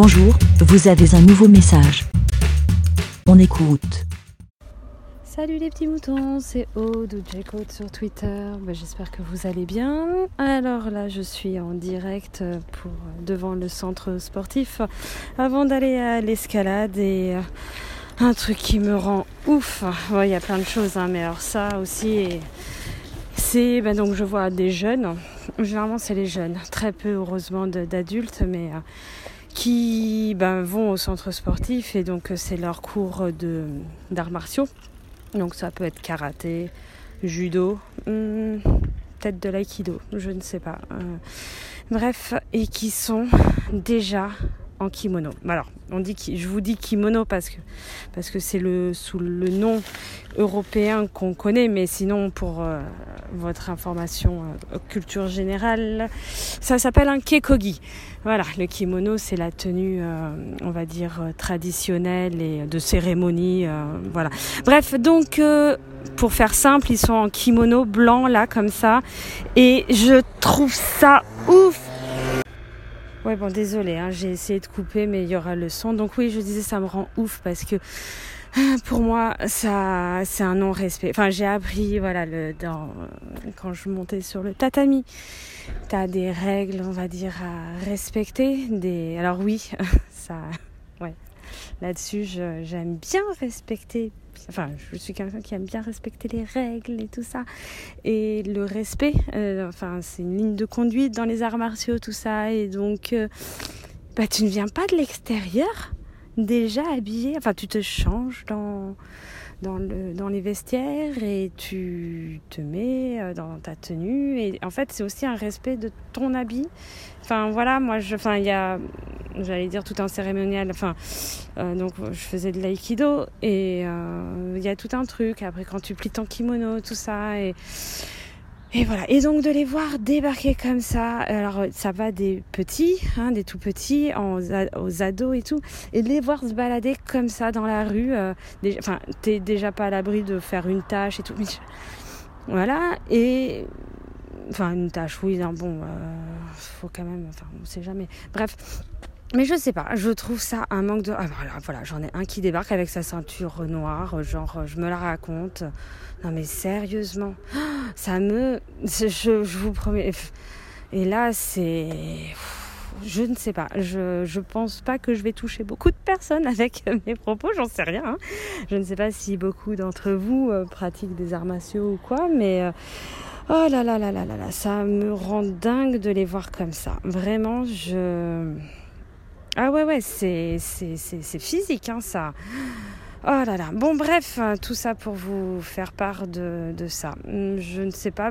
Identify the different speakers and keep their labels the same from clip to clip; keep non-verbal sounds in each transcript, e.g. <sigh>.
Speaker 1: Bonjour, vous avez un nouveau message. On écoute.
Speaker 2: Salut les petits moutons, c'est Aude ou Jcode sur Twitter. Bah, J'espère que vous allez bien. Alors là, je suis en direct devant le centre sportif avant d'aller à l'escalade et euh, un truc qui me rend ouf. Il y a plein de choses, hein, mais alors ça aussi, c'est bah, donc je vois des jeunes. Généralement, c'est les jeunes, très peu heureusement d'adultes, mais euh, qui ben, vont au centre sportif et donc euh, c'est leur cours d'arts martiaux. Donc ça peut être karaté, judo, hmm, peut-être de l'aïkido, je ne sais pas. Euh, bref, et qui sont déjà en kimono. Alors, on dit, je vous dis kimono parce que parce que c'est le sous le nom européen qu'on connaît, mais sinon pour euh, votre information euh, culture générale, ça s'appelle un kekogi. Voilà, le kimono, c'est la tenue, euh, on va dire, traditionnelle et de cérémonie. voilà. Bref, donc, pour faire simple, ils sont en kimono blanc, là, comme ça. Et je trouve ça ouf Ouais, bon, désolé, hein, j'ai essayé de couper, mais il y aura le son. Donc oui, je disais, ça me rend ouf parce que <laughs> pour moi, ça, c'est un non-respect. Enfin, j'ai appris, voilà, le, dans, quand je montais sur le tatami, tu as des règles, on va dire, à respecter. Des... Alors oui, <laughs> ça, ouais, là-dessus, j'aime bien respecter. Enfin, je suis quelqu'un qui aime bien respecter les règles et tout ça. Et le respect, euh, enfin, c'est une ligne de conduite dans les arts martiaux, tout ça. Et donc, euh, bah, tu ne viens pas de l'extérieur déjà habillé. Enfin, tu te changes dans, dans les vestiaires et tu te mets euh, dans ta tenue. Et en fait, c'est aussi un respect de ton habit. Enfin, voilà, moi, je, enfin, il y a, j'allais dire tout un cérémonial. Enfin, euh, donc, je faisais de l'aïkido et euh, il y a tout un truc. Après, quand tu plies ton kimono, tout ça. Et, et voilà. Et donc de les voir débarquer comme ça, alors ça va des petits, hein, des tout petits, aux ados et tout, et de les voir se balader comme ça dans la rue. euh, enfin, t'es déjà pas à l'abri de faire une tâche et tout. mais Voilà. Et enfin une tâche, oui. non, bon, euh, faut quand même. Enfin, on sait jamais. Bref. Mais je sais pas, je trouve ça un manque de. Ah voilà, voilà j'en ai un qui débarque avec sa ceinture noire, genre je me la raconte. Non mais sérieusement, <gasps> ça me. Je, je vous promets. Et là, c'est. Je ne sais pas. Je, je pense pas que je vais toucher beaucoup de personnes <laughs> avec mes propos, j'en sais rien. hein. Je ne sais pas si beaucoup d'entre vous euh, pratiquent des arts martiaux ou quoi, mais. euh, Oh là là là là là là, ça me rend dingue de les voir comme ça. Vraiment, je. Ah ouais, ouais, c'est, physique, hein, ça. Oh là là. Bon, bref, euh, tout ça pour vous faire part de, de ça. Hum, Je ne sais pas.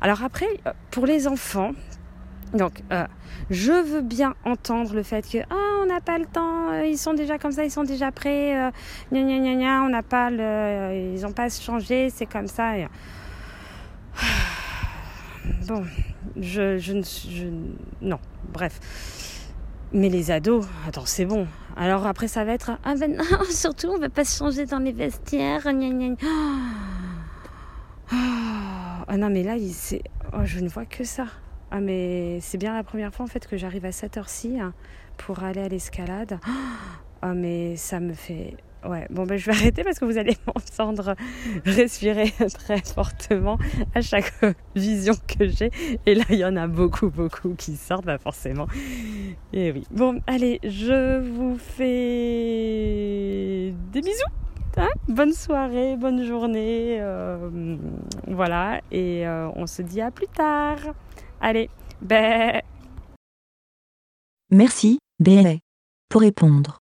Speaker 2: Alors après, euh, pour les enfants, donc, euh, je veux bien entendre le fait que ah, on n'a pas le temps, ils sont déjà comme ça, ils sont déjà prêts, euh, gna gna gna gna, on n'a pas le, ils n'ont pas changer, c'est comme ça. <sighs> Bon, je, je suis, je, non, bref. Mais les ados, attends, c'est bon. Alors après, ça va être ah ben non, surtout on va pas se changer dans les vestiaires, gna gna gna. <gasps> Ah non, mais là, il- oh, je ne vois que ça. Ah mais c'est bien la première fois en fait que j'arrive à cette heure-ci hein, pour aller à l'escalade. <gasps> Ah mais ça me fait ouais bon ben je vais <laughs> arrêter parce que vous allez <laughs> m'entendre respirer <laughs> très fortement à chaque vision que j'ai et là il y en a beaucoup beaucoup qui sortent bah forcément. Et oui. Bon allez, je vous fais des bisous. hein. bonne soirée, bonne journée, euh, voilà, et euh, on se dit à plus tard. Allez, ben.
Speaker 1: Merci, BLA. Pour répondre,